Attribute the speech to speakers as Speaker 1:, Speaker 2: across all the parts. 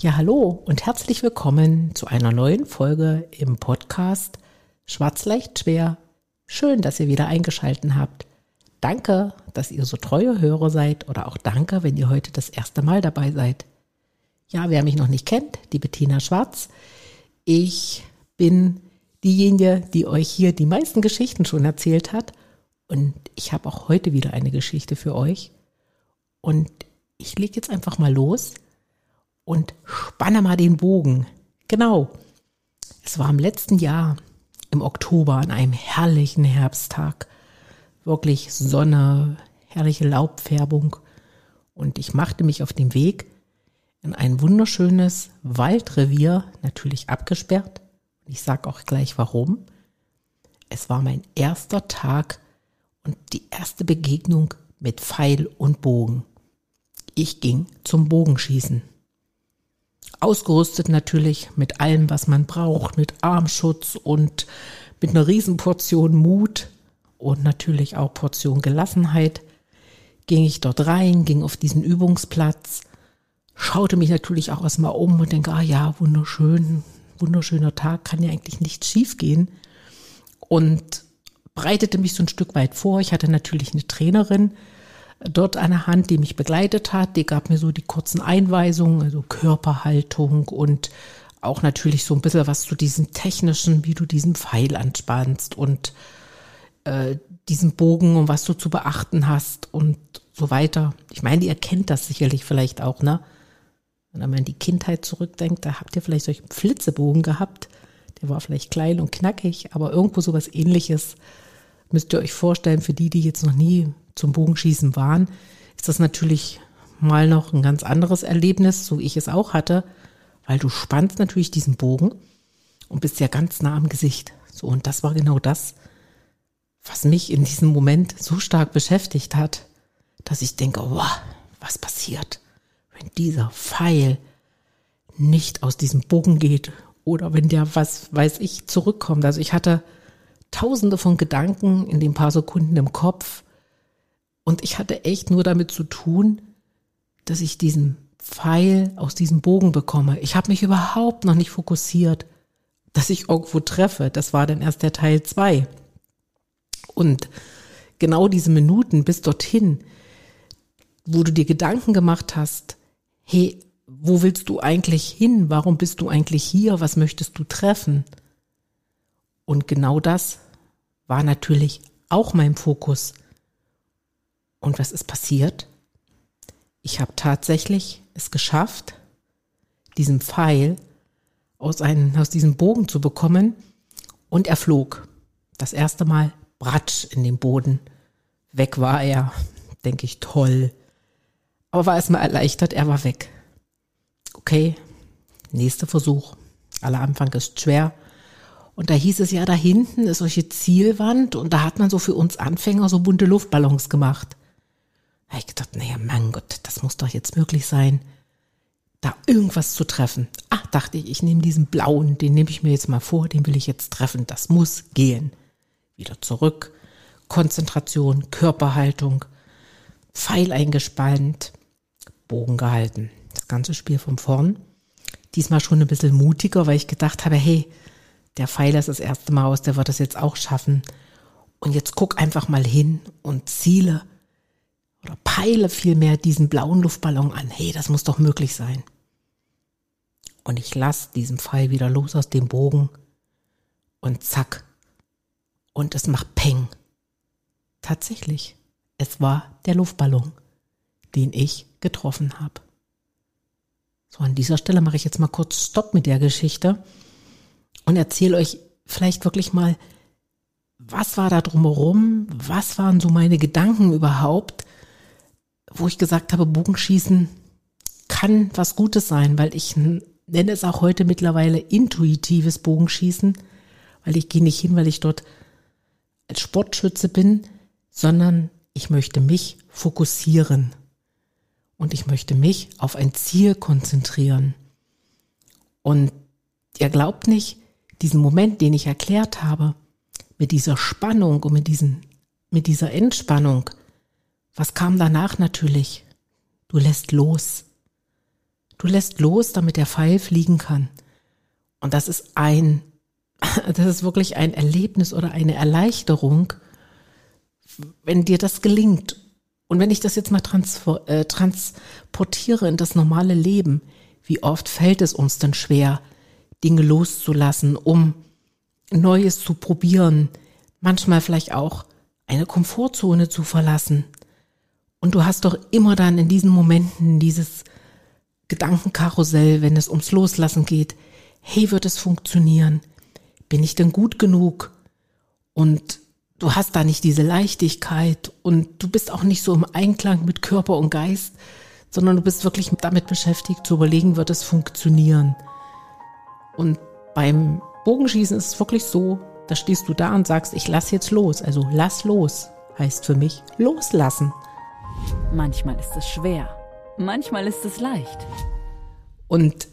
Speaker 1: Ja, hallo und herzlich willkommen zu einer neuen Folge im Podcast Schwarz leicht schwer. Schön, dass ihr wieder eingeschalten habt. Danke, dass ihr so treue Hörer seid oder auch danke, wenn ihr heute das erste Mal dabei seid. Ja, wer mich noch nicht kennt, die Bettina Schwarz. Ich bin diejenige, die euch hier die meisten Geschichten schon erzählt hat. Und ich habe auch heute wieder eine Geschichte für euch. Und ich lege jetzt einfach mal los und spanne mal den Bogen. Genau. Es war im letzten Jahr, im Oktober, an einem herrlichen Herbsttag. Wirklich Sonne, herrliche Laubfärbung. Und ich machte mich auf den Weg in ein wunderschönes Waldrevier, natürlich abgesperrt. Ich sage auch gleich warum. Es war mein erster Tag und die erste Begegnung mit Pfeil und Bogen. Ich ging zum Bogenschießen. Ausgerüstet natürlich mit allem, was man braucht, mit Armschutz und mit einer Riesenportion Mut und natürlich auch Portion Gelassenheit, ging ich dort rein, ging auf diesen Übungsplatz, schaute mich natürlich auch erstmal um und denke, ah ja, wunderschön, wunderschöner Tag, kann ja eigentlich nichts schiefgehen. Und breitete mich so ein Stück weit vor. Ich hatte natürlich eine Trainerin, dort eine Hand, die mich begleitet hat. Die gab mir so die kurzen Einweisungen, also Körperhaltung und auch natürlich so ein bisschen was zu diesem technischen, wie du diesen Pfeil anspannst und äh, diesen Bogen und was du zu beachten hast und so weiter. Ich meine, ihr kennt das sicherlich vielleicht auch, ne? Wenn man an die Kindheit zurückdenkt, da habt ihr vielleicht solchen Flitzebogen gehabt. Der war vielleicht klein und knackig, aber irgendwo sowas ähnliches müsst ihr euch vorstellen, für die, die jetzt noch nie zum Bogenschießen waren, ist das natürlich mal noch ein ganz anderes Erlebnis, so wie ich es auch hatte, weil du spannst natürlich diesen Bogen und bist ja ganz nah am Gesicht. So, und das war genau das, was mich in diesem Moment so stark beschäftigt hat, dass ich denke, wow, was passiert, wenn dieser Pfeil nicht aus diesem Bogen geht oder wenn der, was weiß ich, zurückkommt. Also ich hatte tausende von Gedanken in den paar Sekunden im Kopf und ich hatte echt nur damit zu tun, dass ich diesen Pfeil aus diesem Bogen bekomme. Ich habe mich überhaupt noch nicht fokussiert, dass ich irgendwo treffe. Das war dann erst der Teil zwei. Und genau diese Minuten bis dorthin, wo du dir Gedanken gemacht hast, hey, wo willst du eigentlich hin? Warum bist du eigentlich hier? Was möchtest du treffen? Und genau das war natürlich auch mein Fokus. Und was ist passiert? Ich habe tatsächlich es geschafft, diesen Pfeil aus, einem, aus diesem Bogen zu bekommen und er flog. Das erste Mal bratsch in den Boden. Weg war er. Denke ich, toll. Aber war erstmal erleichtert, er war weg. Okay, nächster Versuch. Aller Anfang ist schwer. Und da hieß es ja, da hinten ist solche Zielwand und da hat man so für uns Anfänger so bunte Luftballons gemacht. Habe ich gedacht, naja, mein Gott, das muss doch jetzt möglich sein, da irgendwas zu treffen. Ach, dachte ich, ich nehme diesen blauen, den nehme ich mir jetzt mal vor, den will ich jetzt treffen. Das muss gehen. Wieder zurück. Konzentration, Körperhaltung, Pfeil eingespannt, Bogen gehalten. Das ganze Spiel von vorn. Diesmal schon ein bisschen mutiger, weil ich gedacht habe, hey, der Pfeiler ist das erste Mal aus, der wird das jetzt auch schaffen. Und jetzt guck einfach mal hin und ziele peile vielmehr diesen blauen Luftballon an. Hey, das muss doch möglich sein. Und ich lasse diesen Pfeil wieder los aus dem Bogen und zack. Und es macht Peng. Tatsächlich, es war der Luftballon, den ich getroffen habe. So, an dieser Stelle mache ich jetzt mal kurz Stopp mit der Geschichte und erzähle euch vielleicht wirklich mal, was war da drumherum, was waren so meine Gedanken überhaupt, wo ich gesagt habe, Bogenschießen kann was Gutes sein, weil ich nenne es auch heute mittlerweile intuitives Bogenschießen, weil ich gehe nicht hin, weil ich dort als Sportschütze bin, sondern ich möchte mich fokussieren und ich möchte mich auf ein Ziel konzentrieren. Und ihr glaubt nicht, diesen Moment, den ich erklärt habe, mit dieser Spannung und mit, diesen, mit dieser Entspannung, was kam danach natürlich? Du lässt los. Du lässt los, damit der Pfeil fliegen kann. Und das ist ein, das ist wirklich ein Erlebnis oder eine Erleichterung, wenn dir das gelingt. Und wenn ich das jetzt mal äh, transportiere in das normale Leben, wie oft fällt es uns denn schwer, Dinge loszulassen, um Neues zu probieren, manchmal vielleicht auch eine Komfortzone zu verlassen. Und du hast doch immer dann in diesen Momenten dieses Gedankenkarussell, wenn es ums Loslassen geht. Hey, wird es funktionieren? Bin ich denn gut genug? Und du hast da nicht diese Leichtigkeit und du bist auch nicht so im Einklang mit Körper und Geist, sondern du bist wirklich damit beschäftigt zu überlegen, wird es funktionieren? Und beim Bogenschießen ist es wirklich so, da stehst du da und sagst, ich lass jetzt los. Also lass los heißt für mich loslassen.
Speaker 2: Manchmal ist es schwer, manchmal ist es leicht.
Speaker 1: Und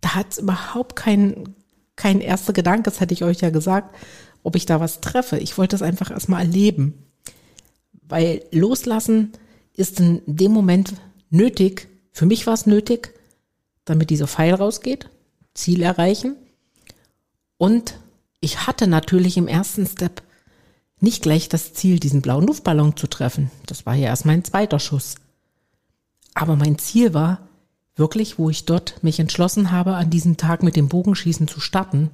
Speaker 1: da hat es überhaupt kein, kein erster Gedanke, das hatte ich euch ja gesagt, ob ich da was treffe. Ich wollte es einfach erstmal erleben. Weil loslassen ist in dem Moment nötig. Für mich war es nötig, damit dieser Pfeil rausgeht, Ziel erreichen. Und ich hatte natürlich im ersten Step nicht gleich das Ziel, diesen blauen Luftballon zu treffen. Das war ja erst mein zweiter Schuss. Aber mein Ziel war wirklich, wo ich dort mich entschlossen habe, an diesem Tag mit dem Bogenschießen zu starten,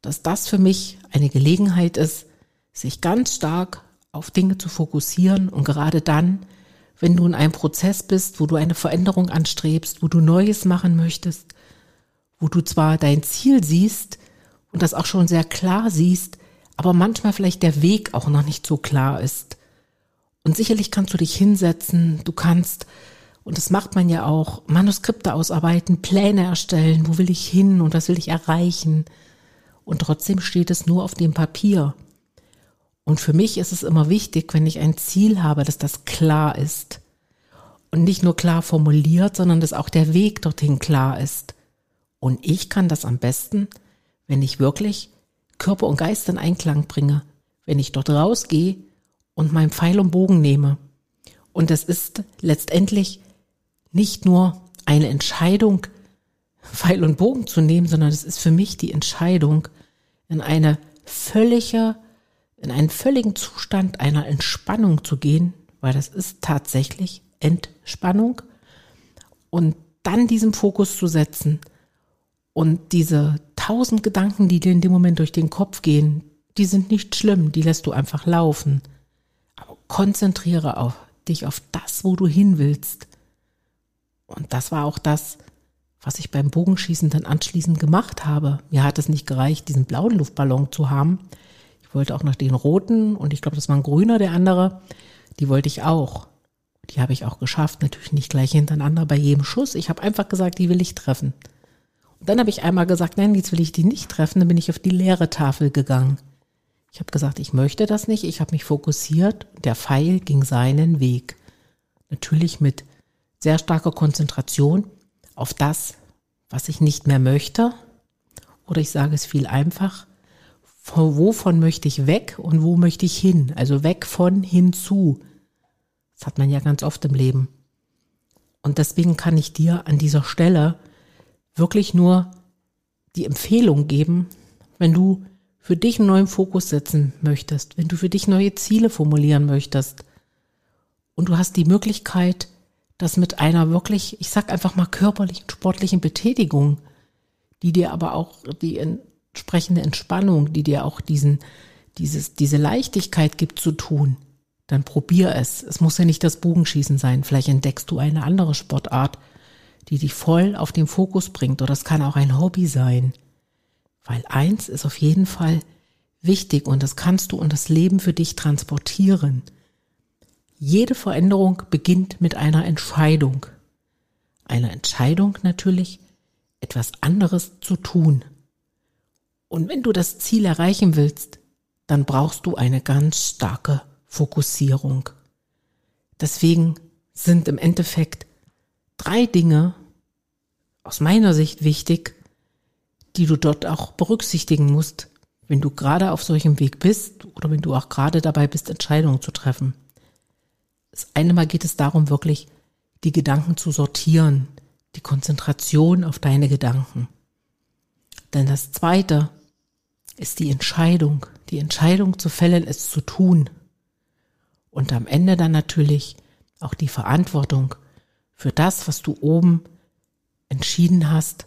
Speaker 1: dass das für mich eine Gelegenheit ist, sich ganz stark auf Dinge zu fokussieren und gerade dann, wenn du in einem Prozess bist, wo du eine Veränderung anstrebst, wo du Neues machen möchtest, wo du zwar dein Ziel siehst und das auch schon sehr klar siehst, aber manchmal vielleicht der Weg auch noch nicht so klar ist. Und sicherlich kannst du dich hinsetzen, du kannst, und das macht man ja auch, Manuskripte ausarbeiten, Pläne erstellen, wo will ich hin und was will ich erreichen. Und trotzdem steht es nur auf dem Papier. Und für mich ist es immer wichtig, wenn ich ein Ziel habe, dass das klar ist. Und nicht nur klar formuliert, sondern dass auch der Weg dorthin klar ist. Und ich kann das am besten, wenn ich wirklich Körper und Geist in Einklang bringe, wenn ich dort rausgehe und meinen Pfeil und Bogen nehme. Und es ist letztendlich nicht nur eine Entscheidung, Pfeil und Bogen zu nehmen, sondern es ist für mich die Entscheidung, in eine völlige, in einen völligen Zustand einer Entspannung zu gehen, weil das ist tatsächlich Entspannung und dann diesen Fokus zu setzen und diese tausend Gedanken, die dir in dem Moment durch den Kopf gehen, die sind nicht schlimm, die lässt du einfach laufen. Aber konzentriere auf dich auf das, wo du hin willst. Und das war auch das, was ich beim Bogenschießen dann anschließend gemacht habe. Mir hat es nicht gereicht, diesen blauen Luftballon zu haben. Ich wollte auch noch den roten und ich glaube, das war ein grüner, der andere. Die wollte ich auch. Die habe ich auch geschafft, natürlich nicht gleich hintereinander bei jedem Schuss. Ich habe einfach gesagt, die will ich treffen. Und dann habe ich einmal gesagt, nein, jetzt will ich die nicht treffen. Dann bin ich auf die leere Tafel gegangen. Ich habe gesagt, ich möchte das nicht. Ich habe mich fokussiert. Der Pfeil ging seinen Weg. Natürlich mit sehr starker Konzentration auf das, was ich nicht mehr möchte. Oder ich sage es viel einfach, von wovon möchte ich weg und wo möchte ich hin? Also weg von hinzu. Das hat man ja ganz oft im Leben. Und deswegen kann ich dir an dieser Stelle wirklich nur die Empfehlung geben, wenn du für dich einen neuen Fokus setzen möchtest, wenn du für dich neue Ziele formulieren möchtest und du hast die Möglichkeit, das mit einer wirklich, ich sag einfach mal körperlichen, sportlichen Betätigung, die dir aber auch die entsprechende Entspannung, die dir auch diesen, dieses, diese Leichtigkeit gibt zu tun, dann probier es. Es muss ja nicht das Bogenschießen sein. Vielleicht entdeckst du eine andere Sportart, die dich voll auf den Fokus bringt. Oder es kann auch ein Hobby sein. Weil eins ist auf jeden Fall wichtig und das kannst du und das Leben für dich transportieren. Jede Veränderung beginnt mit einer Entscheidung. einer Entscheidung natürlich, etwas anderes zu tun. Und wenn du das Ziel erreichen willst, dann brauchst du eine ganz starke Fokussierung. Deswegen sind im Endeffekt drei Dinge aus meiner Sicht wichtig, die du dort auch berücksichtigen musst, wenn du gerade auf solchem Weg bist oder wenn du auch gerade dabei bist, Entscheidungen zu treffen. Das eine Mal geht es darum, wirklich die Gedanken zu sortieren, die Konzentration auf deine Gedanken. Denn das zweite ist die Entscheidung, die Entscheidung zu fällen, es zu tun. Und am Ende dann natürlich auch die Verantwortung für das, was du oben entschieden hast,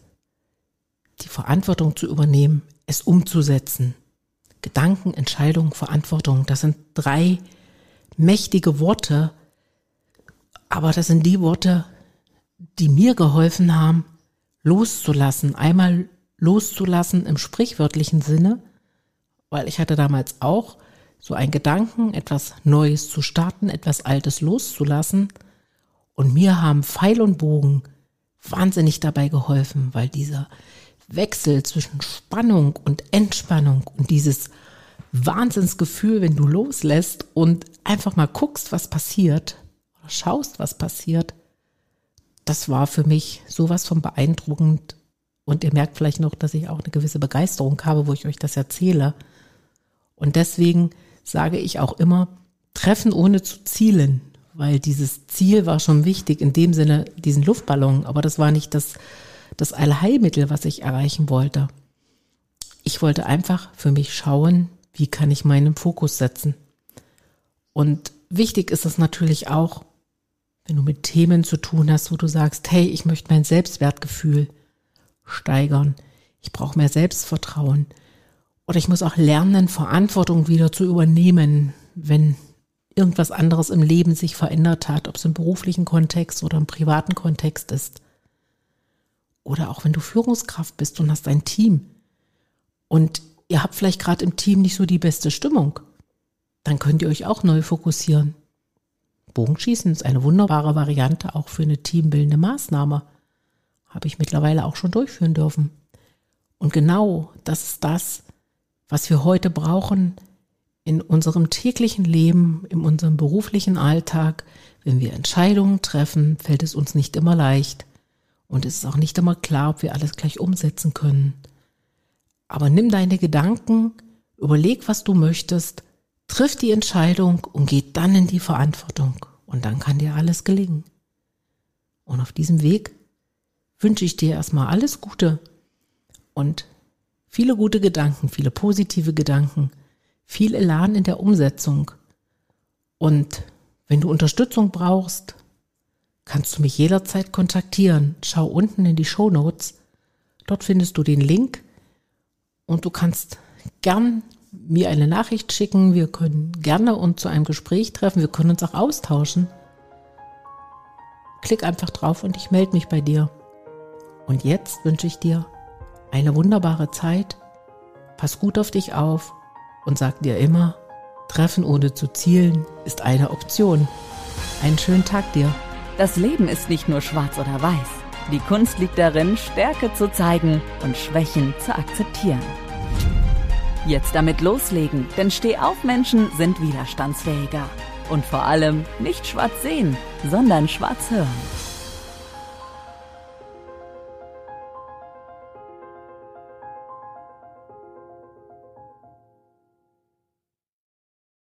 Speaker 1: die Verantwortung zu übernehmen, es umzusetzen. Gedanken, Entscheidung, Verantwortung, das sind drei mächtige Worte, aber das sind die Worte, die mir geholfen haben, loszulassen. Einmal loszulassen im sprichwörtlichen Sinne, weil ich hatte damals auch so einen Gedanken, etwas Neues zu starten, etwas Altes loszulassen. Und mir haben Pfeil und Bogen wahnsinnig dabei geholfen, weil dieser Wechsel zwischen Spannung und Entspannung und dieses Wahnsinnsgefühl, wenn du loslässt und einfach mal guckst, was passiert, oder schaust, was passiert, das war für mich sowas von beeindruckend. Und ihr merkt vielleicht noch, dass ich auch eine gewisse Begeisterung habe, wo ich euch das erzähle. Und deswegen sage ich auch immer, treffen ohne zu zielen, weil dieses Ziel war schon wichtig, in dem Sinne diesen Luftballon, aber das war nicht das, das Allheilmittel, was ich erreichen wollte. Ich wollte einfach für mich schauen, wie kann ich meinen Fokus setzen. Und wichtig ist es natürlich auch, wenn du mit Themen zu tun hast, wo du sagst, hey, ich möchte mein Selbstwertgefühl steigern, ich brauche mehr Selbstvertrauen oder ich muss auch lernen, Verantwortung wieder zu übernehmen, wenn irgendwas anderes im Leben sich verändert hat, ob es im beruflichen Kontext oder im privaten Kontext ist. Oder auch wenn du Führungskraft bist und hast ein Team und ihr habt vielleicht gerade im Team nicht so die beste Stimmung, dann könnt ihr euch auch neu fokussieren. Bogenschießen ist eine wunderbare Variante auch für eine teambildende Maßnahme. Habe ich mittlerweile auch schon durchführen dürfen. Und genau das ist das, was wir heute brauchen in unserem täglichen Leben, in unserem beruflichen Alltag. Wenn wir Entscheidungen treffen, fällt es uns nicht immer leicht. Und es ist auch nicht immer klar, ob wir alles gleich umsetzen können. Aber nimm deine Gedanken, überleg, was du möchtest, triff die Entscheidung und geh dann in die Verantwortung. Und dann kann dir alles gelingen. Und auf diesem Weg wünsche ich dir erstmal alles Gute und viele gute Gedanken, viele positive Gedanken, viel Elan in der Umsetzung. Und wenn du Unterstützung brauchst, kannst du mich jederzeit kontaktieren. Schau unten in die Show Notes. Dort findest du den Link und du kannst gern mir eine Nachricht schicken. Wir können gerne uns zu einem Gespräch treffen. Wir können uns auch austauschen. Klick einfach drauf und ich melde mich bei dir. Und jetzt wünsche ich dir eine wunderbare Zeit. Pass gut auf dich auf und sag dir immer, Treffen ohne zu zielen ist eine Option. Einen schönen Tag dir.
Speaker 2: Das Leben ist nicht nur schwarz oder weiß. Die Kunst liegt darin, Stärke zu zeigen und Schwächen zu akzeptieren. Jetzt damit loslegen, denn Stehaufmenschen sind widerstandsfähiger. Und vor allem nicht schwarz sehen, sondern schwarz hören.